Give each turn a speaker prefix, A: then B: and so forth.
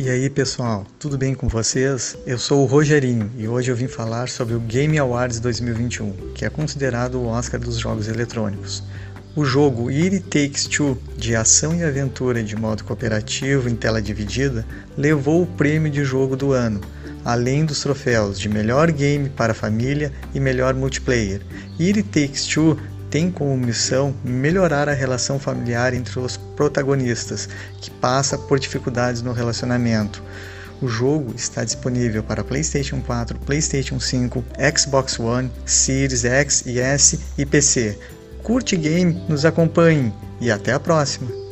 A: E aí pessoal, tudo bem com vocês? Eu sou o Rogerinho e hoje eu vim falar sobre o Game Awards 2021, que é considerado o Oscar dos jogos eletrônicos. O jogo It Takes Two, de ação e aventura de modo cooperativo em tela dividida, levou o prêmio de jogo do ano, além dos troféus de melhor game para família e melhor multiplayer. It Takes Two tem como missão melhorar a relação familiar entre os protagonistas, que passa por dificuldades no relacionamento. O jogo está disponível para PlayStation 4, PlayStation 5, Xbox One, Series X e S e PC. Curte game, nos acompanhe e até a próxima!